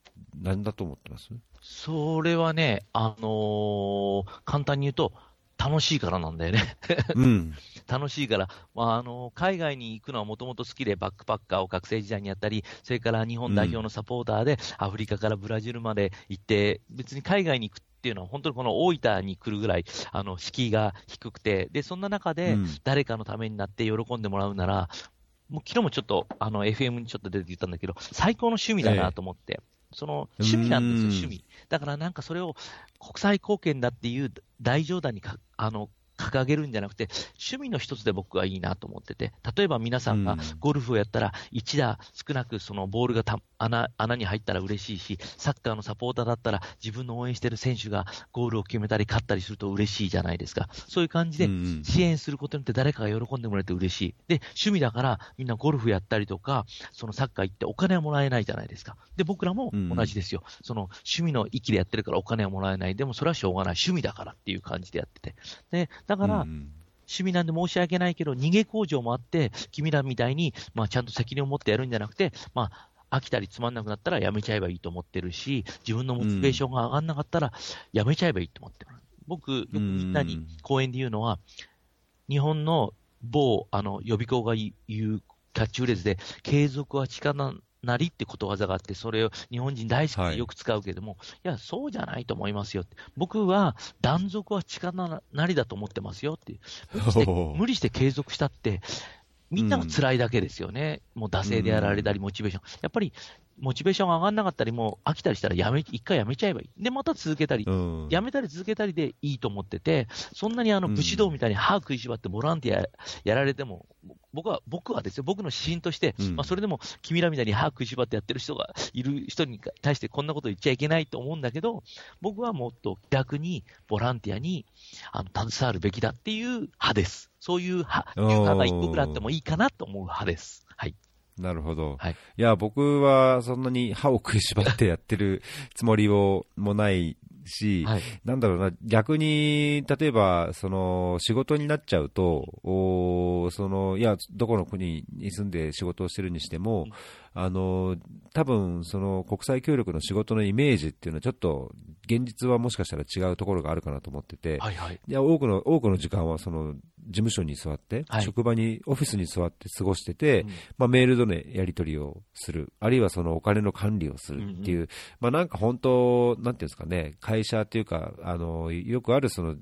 何だと思ってます？それはね、あのー、簡単に言うと、楽しいからなんだよね。うん、*laughs* 楽しいから、まあ、あの海外に行くのはもともと好きで、バックパッカーを学生時代にやったり、それから日本代表のサポーターで、アフリカからブラジルまで行って、別に海外に行くっていうのは、本当にこの大分に来るぐらい、あの敷居が低くて、でそんな中で、誰かのためになって喜んでもらうなら、もう昨日もちょっとあの FM にちょっと出て言ったんだけど、最高の趣味だなと思って、ええ、その趣味なんですよ、趣味。だからなんかそれを国際貢献だっていう大冗談にかあの掲げるんじゃなくて、趣味の一つで僕はいいなと思ってて、例えば皆さんがゴルフをやったら、1打少なくそのボールが穴穴に入ったら嬉しいし、サッカーのサポーターだったら、自分の応援してる選手がゴールを決めたり、勝ったりすると嬉しいじゃないですか。そういう感じで、支援することによって誰かが喜んでもらえて嬉しい。で、趣味だから、みんなゴルフやったりとか、そのサッカー行ってお金はもらえないじゃないですか。で、僕らも同じですよ。その趣味の域でやってるからお金はもらえない。でもそれはしょうがない。趣味だからっていう感じでやってて。で、だから、趣味なんで申し訳ないけど、逃げ工場もあって、君らみたいに、まあ、ちゃんと責任を持ってやるんじゃなくて、まあ、飽きたりつまんなくなったらやめちゃえばいいと思ってるし、自分のモチベーションが上がんなかったらやめちゃえばいいと思ってる。僕、よくみんなに講演で言うのは、日本の某、あの、予備校が言うキャッチフレーズで、継続は力なりってことわざがあって、それを日本人大好きでよく使うけども、はい、いや、そうじゃないと思いますよって。僕は断続は力なりだと思ってますよって。無理して無理して継続したって、みんなが辛いだけですよね。もう惰性でやられたり、モチベーション。やっぱり、モチベーションが上がんなかったり、もう飽きたりしたらやめ、一回やめちゃえばいい。で、また続けたり、やめたり続けたりでいいと思ってて、そんなにあの武士道みたいに歯食いしばってボランティアやられても、僕は、僕はですよ、僕の指針として、うん、まあ、それでも君らみたいに歯食いしばってやってる人がいる人に対してこんなこと言っちゃいけないと思うんだけど、僕はもっと逆にボランティアにあの携わるべきだっていう派です。そういう派、いう派が一個ぐらいあってもいいかなと思う派です。はい。なるほど。はい。いや、僕はそんなに歯を食いしばってやってるつもりをもないし、はい、なんだろうな、逆に、例えば、その、仕事になっちゃうと、おその、いや、どこの国に住んで仕事をしてるにしても、あの、多分、その、国際協力の仕事のイメージっていうのはちょっと、現実はもしかしたら違うところがあるかなと思ってて、はいはい、いや、多くの、多くの時間は、その、事務所に座って、はい、職場に、オフィスに座って過ごしてて、うん、まあ、メールでのやり取りをする、あるいはそのお金の管理をするっていう、うんうん、まあ、なんか本当、なんていうんですかね、会社っていうか、あの、よくあるその、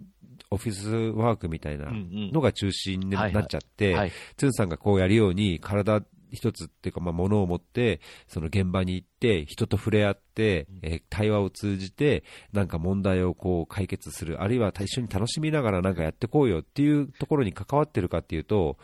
オフィスワークみたいなのが中心になっちゃって、ツンさんがこうやるように、体一つっていうか、まあ、ものを持って、その現場に行って、人と触れ合って、えー、対話を通じて、なんか問題をこう解決する、あるいは一緒に楽しみながらなんかやってこうよっていうところに関わってるかっていうと、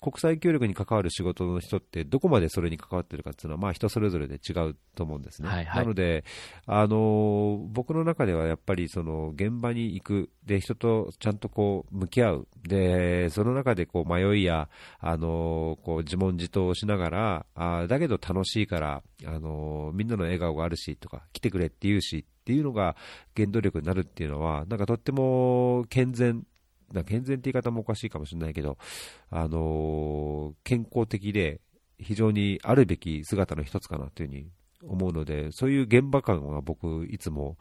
国際協力に関わる仕事の人ってどこまでそれに関わってるかっていうのは、まあ、人それぞれで違うと思うんですね。はいはい、なので、あの僕の中ではやっぱりその現場に行く。で人とちゃんとこう向き合う。でその中でこう迷いや、あのこう自問自答をしながらあだけど楽しいから、あのみんなの笑顔があるしとか来てくれって言うしっていうのが原動力になるっていうのはなんかとっても健全だ健全って言い方もおかしいかもしれないけど、あのー、健康的で非常にあるべき姿の一つかなというふうに思うので、そういう現場感は僕、いつも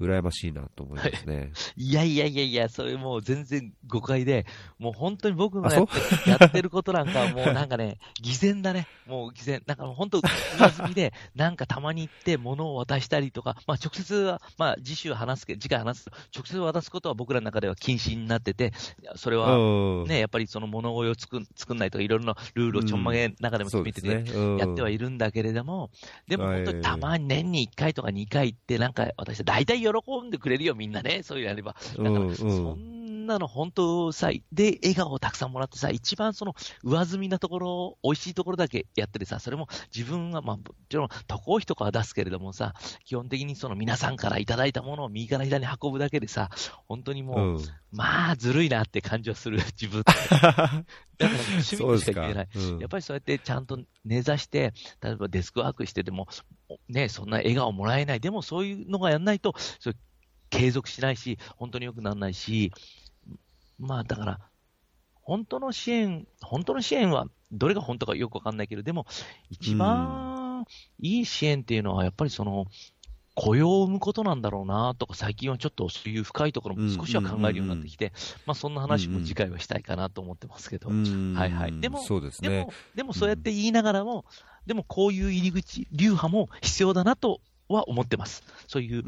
羨ましいなと思いますね。いやいやいやいや、それもう全然誤解で、もう本当に僕がやってやってることなんかもうなんかね、偽善だね。もう偽善。なんか本当、上積みで、なんかたまに行って物を渡したりとか、まあ直接は、まあ次週話すけど、次回話す直接渡すことは僕らの中では禁止になってて、それはね、やっぱりその物乞いを作作んないとか、いろいろなルールをちょんまげ中でも決めてて、やってはいるんだけれども、でも本当にたまに年に1回とか2回行って、なんか私、大体喜んでくれるよ、みんなね、そういうのやれば。だから、そんなの本当さ、で、笑顔をたくさんもらってさ、一番その上積みなところ、美味しいところだけやっててさ、それも自分は、まあ、もちろん渡航費とかは出すけれどもさ、基本的にその皆さんからいただいたものを右から左に運ぶだけでさ、本当にもう、うん、まあ、ずるいなって感じはする、自分。*laughs* だから趣味としか言えない、うん。やっぱりそうやってちゃんと根ざして、例えばデスクワークしてても、ね、そんな笑顔もらえない。でもそういうのがやんないと、継続しないし、本当に良くならないし、まあだから、本当の支援、本当の支援は、どれが本当かよくわかんないけど、でも、一番いい支援っていうのは、やっぱりその、雇用を生むことなんだろうなとか、最近はちょっとそういう深いところも少しは考えるようになってきて、まあそんな話も次回はしたいかなと思ってますけど、はいはい。でも、そうですね、でも、でもそうやって言いながらも、でもこういう入り口、流派も必要だなとは思ってます。そういう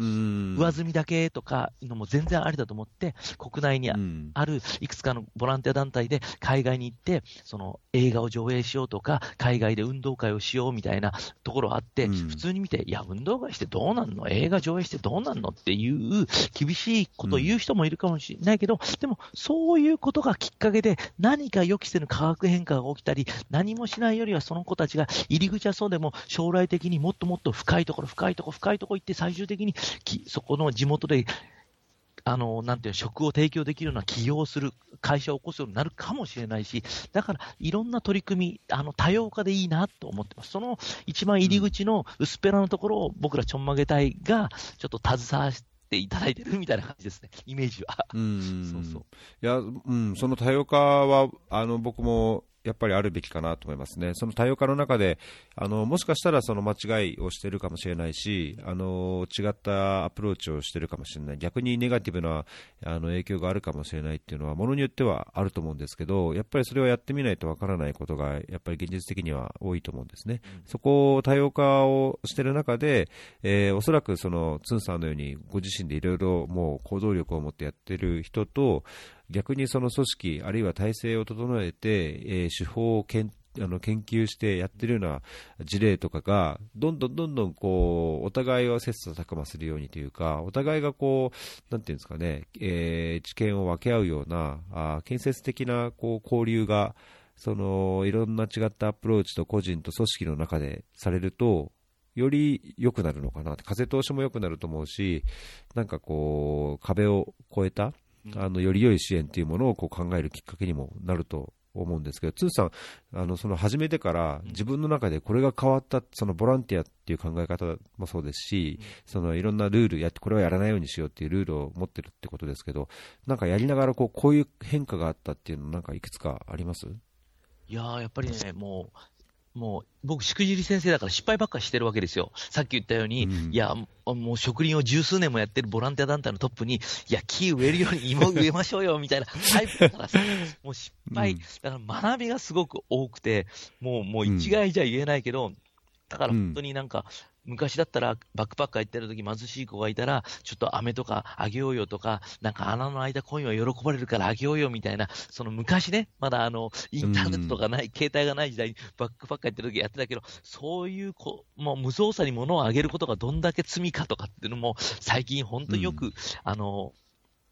上積みだけとかのも全然ありだと思って、国内にあるいくつかのボランティア団体で海外に行って、その映画を上映しようとか、海外で運動会をしようみたいなところあって、普通に見て、いや、運動会してどうなんの？映画上映してどうなんの？っていう厳しいことを言う人もいるかもしれないけど、でもそういうことがきっかけで何か予期せぬ化学変化が起きたり、何もしないよりはその子たちが入り口はそうでも将来的にもっともっと深いところ、深いところ、深いところ行って最終的にそこの地元であの、なんていう職を提供できるような起業する会社を起こすようになるかもしれないし、だからいろんな取り組み、あの、多様化でいいなと思ってます。その一番入り口の薄っぺらのところを僕らちょんまげ隊がちょっと携わっていただいてるみたいな感じですね、イメージは。うん。*laughs* そうそう。いや、うん、その多様化は、あの、僕もやっぱりあるべきかなと思いますね、その多様化の中で、あのもしかしたらその間違いをしているかもしれないし、あの違ったアプローチをしているかもしれない、逆にネガティブなあの影響があるかもしれないっていうのは、ものによってはあると思うんですけど、やっぱりそれをやってみないとわからないことが、やっぱり現実的には多いと思うんですね、うん、そこを多様化をしている中で、えー、おそらくそのツンさんのように、ご自身でいろいろもう行動力を持ってやってる人と、逆にその組織、あるいは体制を整えて、えー、手法をけんあの研究してやってるような事例とかが、どんどんどんどんこうお互いを切磋琢磨するようにというか、お互いがこう、なんていうんですかね、えー、知見を分け合うような、あ建設的なこう交流が、そのいろんな違ったアプローチと個人と組織の中でされると、より良くなるのかなって、風通しも良くなると思うし、なんかこう、壁を越えた、あのより良い支援というものをこう考えるきっかけにもなると思うんですけど、ツーさん、あのその始めてから自分の中でこれが変わった、そのボランティアっていう考え方もそうですし、そのいろんなルールやって、これはやらないようにしようっていうルールを持ってるってことですけど、なんかやりながらこうこういう変化があったっていうの、なんかいくつかあります？いややっぱりね、もうもう、僕、しくじり先生だから失敗ばっかりしてるわけですよ。さっき言ったように、うん、いや、もう植林を十数年もやってるボランティア団体のトップに、いや、木植えるように芋植えましょうよ、みたいな *laughs* タイプだからさ、もう失敗、だから学びがすごく多くて、もう、もう一概じゃ言えないけど、だから本当になんか、昔だったらバックパッカー行ってる時貧しい子がいたら、ちょっと飴とかあげようよとか、なんか穴の間コインは喜ばれるからあげようよみたいな、その昔ね、まだあの、インターネットとかない、携帯がない時代にバックパッカー行ってる時やってたけど、そういうこ、もう無造作に物をあげることがどんだけ罪かとかっていうのも、最近本当によく、うん、あの、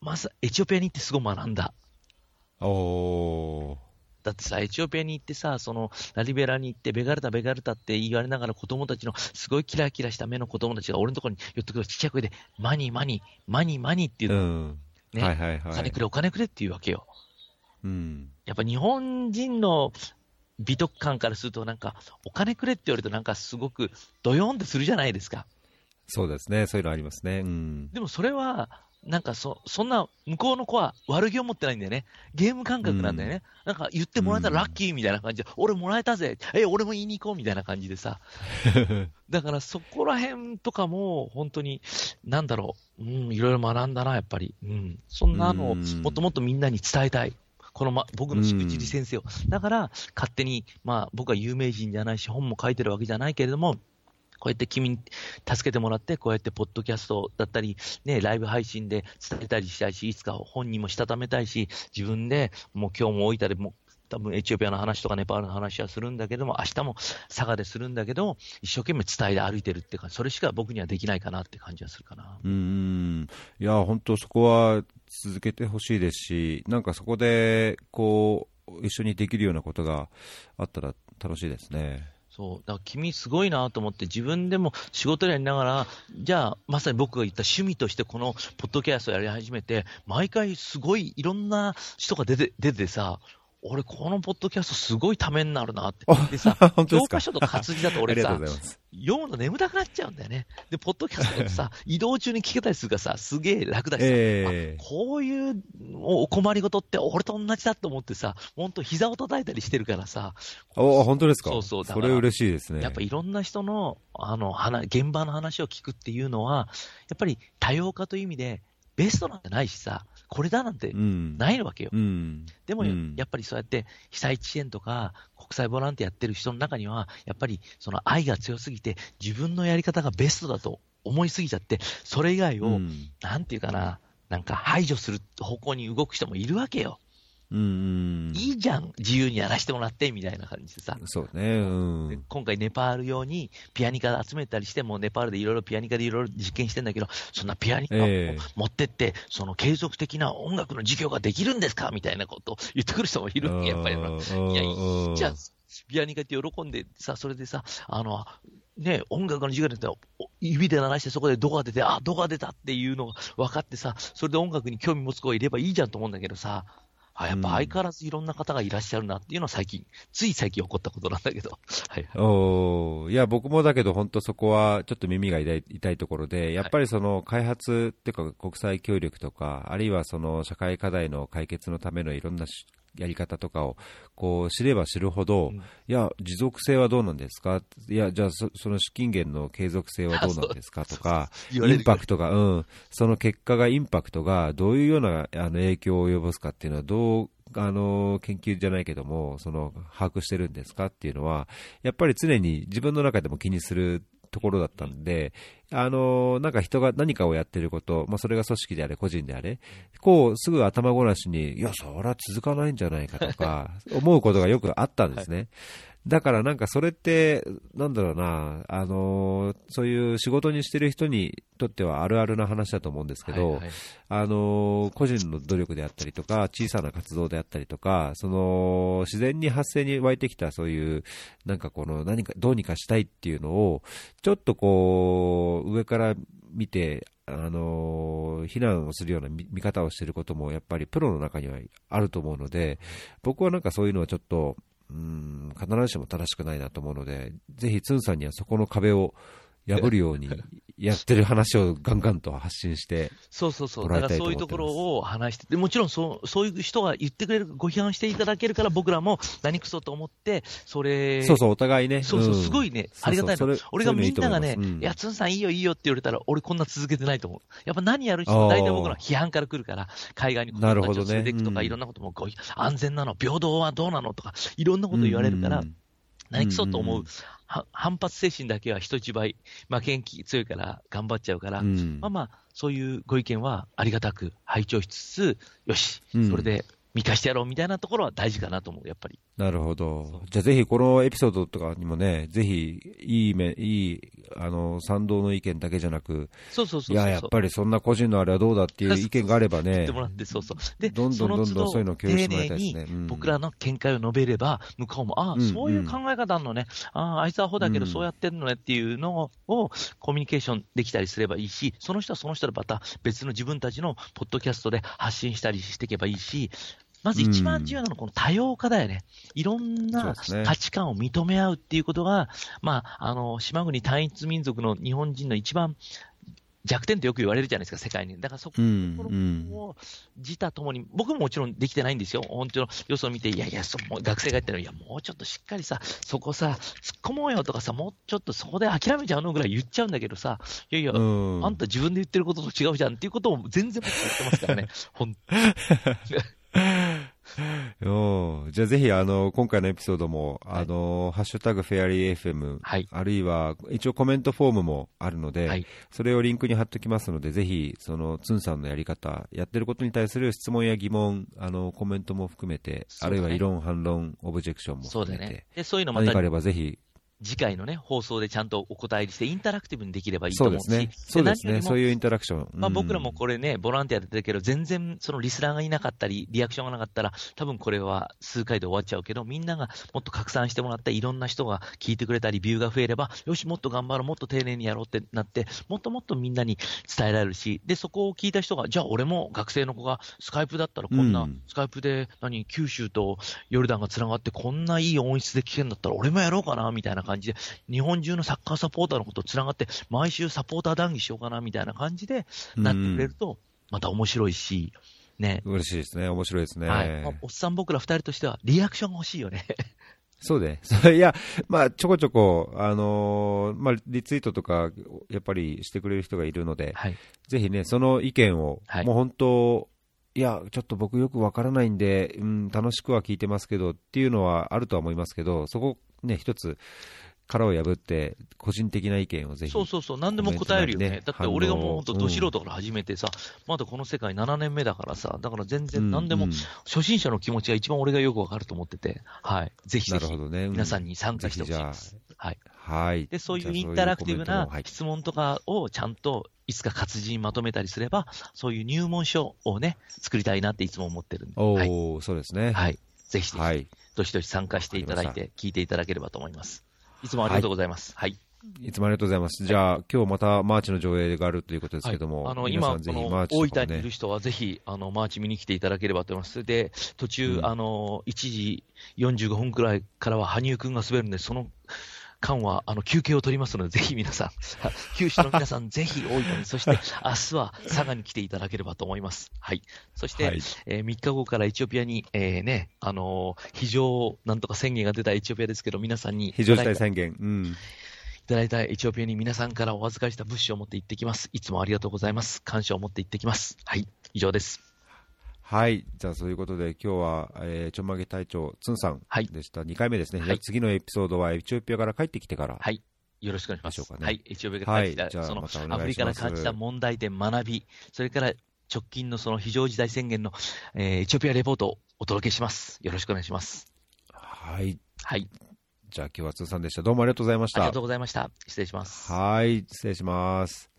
まず、エチオピアに行ってすごい学んだ。おー。だってさ、エチオピアに行ってさ、そのラリベラに行って、ベガルタ、ベガルタって言われながら子供たちのすごいキラキラした目の子供たちが俺のところに寄ってくるちっちゃい声で、マニー、マニー、マニー、マニーっていうの、うん、ね、はいはいはい、お金くれ、お金くれっていうわけよ。うん、やっぱ日本人の美徳感からすると、なんか、お金くれって言われると、なんかすごくドヨンってするじゃないですか。そうですね、そういうのありますね。うん、でもそれは、なんかそ、そんな、向こうの子は悪気を持ってないんだよね。ゲーム感覚なんだよね。うん、なんか言ってもらえたらラッキーみたいな感じで、うん、俺もらえたぜ。え、俺も言いに行こうみたいな感じでさ。*laughs* だからそこら辺とかも、本当に、なんだろう、うん、いろいろ学んだな、やっぱり。うん。そんなのを、もっともっとみんなに伝えたい。この、ま、僕のしくじり先生を。だから、勝手に、まあ、僕は有名人じゃないし、本も書いてるわけじゃないけれども、こうやって君に助けてもらって、こうやってポッドキャストだったり、ね、ライブ配信で伝えたりしたいし、いつか本人もしたためたいし、自分でもう今日も大分でも多分エチオピアの話とかネパールの話はするんだけども、明日も佐賀でするんだけど、一生懸命伝えて歩いてるって感じ、それしか僕にはできないかなって感じはするかな。うんいや、本当、そこは続けてほしいですし、なんかそこでこう一緒にできるようなことがあったら楽しいですね。そう。だから君すごいなと思って、自分でも仕事やりながら、じゃあ、まさに僕が言った趣味としてこのポッドキャストをやり始めて、毎回すごいいろんな人が出て、出てさ、俺、このポッドキャストすごいためになるなって。でさ、*laughs* 教科書と活字だと俺さ、読むの眠たくなっちゃうんだよね。で、ポッドキャストってさ、*laughs* 移動中に聞けたりするからさ、すげえ楽だしさ、えー、こういうお困りごとって俺と同じだと思ってさ、本当膝を叩いたりしてるからさ。お本当ですか？そうそう。それ嬉しいですね。やっぱいろんな人の、あの、現場の話を聞くっていうのは、やっぱり多様化という意味で、ベストなんてないしさ、これだなんてないわけよ。うん、でも、うん、やっぱりそうやって被災地支援とか国際ボランティアやってる人の中には、やっぱりその愛が強すぎて、自分のやり方がベストだと思いすぎちゃって、それ以外を、うん、なんていうかな、なんか排除する方向に動く人もいるわけよ。うんいいじゃん、自由にやらせてもらって、みたいな感じでさ。そうね、うん、今回ネパール用にピアニカ集めたりしても、ネパールでいろいろピアニカでいろいろ実験してんだけど、そんなピアニカを持ってって、えー、その継続的な音楽の授業ができるんですかみたいなことを言ってくる人もいるわけ、やっぱり。いや、いいじゃん。ピアニカって喜んでさ、それでさ、あの、ね、音楽の授業で指で鳴らしてそこでドが出て、あ、ドが出たっていうのが分かってさ、それで音楽に興味持つ子がいればいいじゃんと思うんだけどさ、あ、やっぱ相変わらずいろんな方がいらっしゃるなっていうのは最近、つい最近起こったことなんだけど。*laughs* はい、おいや、僕もだけど本当そこはちょっと耳が痛い痛いところで、やっぱりその開発っていうか国際協力とか、あるいはその社会課題の解決のためのいろんなやり方とかをこう知れば知るほど、うん、いや、持続性はどうなんですか、いや、じゃあそ、その資金源の継続性はどうなんですかとか、*laughs* インパクトが、うん、その結果が、インパクトがどういうようなあの影響を及ぼすかっていうのは、どうあの研究じゃないけども、その把握してるんですかっていうのは、やっぱり常に自分の中でも気にするところだったんで、あのなんか人が何かをやってること、まあ、それが組織であれ、個人であれ、こう、すぐ頭ごなしに、いや、それは続かないんじゃないかとか、*laughs* 思うことがよくあったんですね。はいだからなんかそれって、なんだろうな、あのー、そういう仕事にしてる人にとってはあるあるな話だと思うんですけど、はいはい、あのー、個人の努力であったりとか、小さな活動であったりとか、その、自然に発生に湧いてきたそういう、なんかこの、何か、どうにかしたいっていうのを、ちょっとこう、上から見て、あの非難をするような見方をしていることもやっぱりプロの中にはあると思うので、僕はなんかそういうのはちょっと、うん、必ずしも正しくないなと思うので、ぜひ、つんさんにはそこの壁を破るように *laughs* やってる話をガンガンと発信してそうそうそう、だからそういうところを話して、でもちろんそうそういう人が言ってくれる、ご批判していただけるから、僕らも何くそと思って、それ、そうそう、お互いね、そうそう、すごいね、ありがたいの、俺がみんながね、いや、つんさんいいよいいよって言われたら、俺こんな続けてないと思う。やっぱ何やる人も大体僕ら批判から来るから、海外に子供たちを連れていくとか、いろんなことも安全なの、平等はどうなのとか、いろんなこと言われるから、何くそと思う反発精神だけは人一倍、負けん気強いから頑張っちゃうから、うん、まあまあ、そういうご意見はありがたく拝聴しつつ、よし、それで満たしてやろうみたいなところは大事かなと思う、やっぱり。なるほど。じゃあぜひこのエピソードとかにもね、ぜひいいめ、いい、あの、賛同の意見だけじゃなく、そうそうそういや、やっぱりそんな個人のあれはどうだっていう意見があればね、言ってもらって、そうそう。で、どんどんどんどんそういうのを共有してもらいたいですね。僕らの見解を述べれば、向こうも、ああ、そういう考え方あるのね、ああ、あいつはほだけどそうやってるのねっていうのをコミュニケーションできたりすればいいし、その人はその人でまた別の自分たちのポッドキャストで発信したりしていけばいいし、まず一番重要なのはこの多様化だよね。いろんな価値観を認め合うっていうことが、まあ、あの、島国単一民族の日本人の一番弱点とよく言われるじゃないですか、世界に。だからそこを自他ともに、僕ももちろんできてないんですよ。本当の予想を見て、いやいや、そ学生が言ってるの、いや、もうちょっとしっかりさ、そこさ、突っ込もうよとかさ、もうちょっとそこで諦めちゃうのぐらい言っちゃうんだけどさ、いやいや、あんた自分で言ってることと違うじゃんっていうことを全然僕言ってますからね、*laughs* 本 *laughs* 当じゃあぜひ、あの、今回のエピソードも、はい、あの、ハッシュタグフェアリー FM、はい、あるいは、一応コメントフォームもあるので、はい、それをリンクに貼っておきますので、ぜひ、その、つんさんのやり方、やってることに対する質問や疑問、あの、コメントも含めて、ね、あるいは異論、反論、オブジェクションも含めて、そうね、でそういうの何かあればぜひ、次回のね、放送でちゃんとお答えして、インタラクティブにできればいいと思うし、そうですね。そういうインタラクション。まあ僕らもこれね、ボランティアで出てるけど、全然そのリスナーがいなかったり、リアクションがなかったら、多分これは数回で終わっちゃうけど、みんながもっと拡散してもらって、いろんな人が聞いてくれたり、ビューが増えれば、よし、もっと頑張ろう、もっと丁寧にやろうってなって、もっともっとみんなに伝えられるし、で、そこを聞いた人が、じゃあ俺も学生の子がスカイプだったらこんな、スカイプで何、九州とヨルダンが繋がってこんないい音質で聞けるんだったら俺もやろうかな、みたいな感じで、日本本中のサッカーサポーターのことつながって、毎週サポーター談義しようかなみたいな感じでなってくれると、また面白いし、ね。嬉しいですね。面白いですね。はい。おっさん僕ら二人としては、リアクションが欲しいよね。そう *laughs* で。いや、まあ、ちょこちょこ、あのー、まあ、リツイートとか、やっぱりしてくれる人がいるので、はい、ぜひね、その意見を、はい、もう本当、いや、ちょっと僕よくわからないんで、うん、楽しくは聞いてますけどっていうのはあるとは思いますけど、そこね、一つ、殻を破って、個人的な意見をぜひ、そうそうそう、何でも答えるよね。だって俺がもう本当、ど素人から始めてさ、うん、まだこの世界7年目だからさ、だから全然何でも、初心者の気持ちが一番俺がよくわかると思ってて、はい。ぜひぜひ、ね、皆さんに参加してほしいです。はい。はい。で、そういうインタラクティブな質問とかをちゃんといつか活字にまとめたりすれば、そういう入門書をね、作りたいなっていつも思ってるんで。おー、はい、そうですね。はい。ぜひぜひ、はい、どしどし参加していただいて、聞いていただければと思います。いつもありがとうございます。はい。いつもありがとうございます。じゃあ、今日またマーチの上映があるということですけども、はい、あの今、この大分にいる人はぜひあのマーチ見に来ていただければと思います。で、途中、うん、あの1時45分くらいからは羽生くんが滑るんで、その間はあの休憩を取りますので、ぜひ皆さん、*laughs* 九州の皆さん、ぜひ大分に、そして明日は佐賀に来ていただければと思います。はい。そして、はい、えー、3日後からエチオピアに、えー、ね、あのー、非常なんとか宣言が出たエチオピアですけど、皆さんに。非常事態宣言。うん。いただいたエチオピアに皆さんからお預かりした物資を持って行ってきます。いつもありがとうございます。感謝を持って行ってきます。はい。以上です。はい。じゃあ、そういうことで、今日は、えー、ちょんまげ隊長、つんさんでした。はい、2回目ですね。はい、次のエピソードは、エチオピアから帰ってきてから。はい。よろしくお願いします。ねはい。エチオピアが感じた、はいじゃあそのまたお願いしますアフリカが感じた問題点、学び、それから直近のその非常事態宣言の、えーエチオピアレポートをお届けします。よろしくお願いします。はい。はい。じゃあ今日は通さんでした。どうもありがとうございましたありがと。うございました。失礼します。はい。失礼します。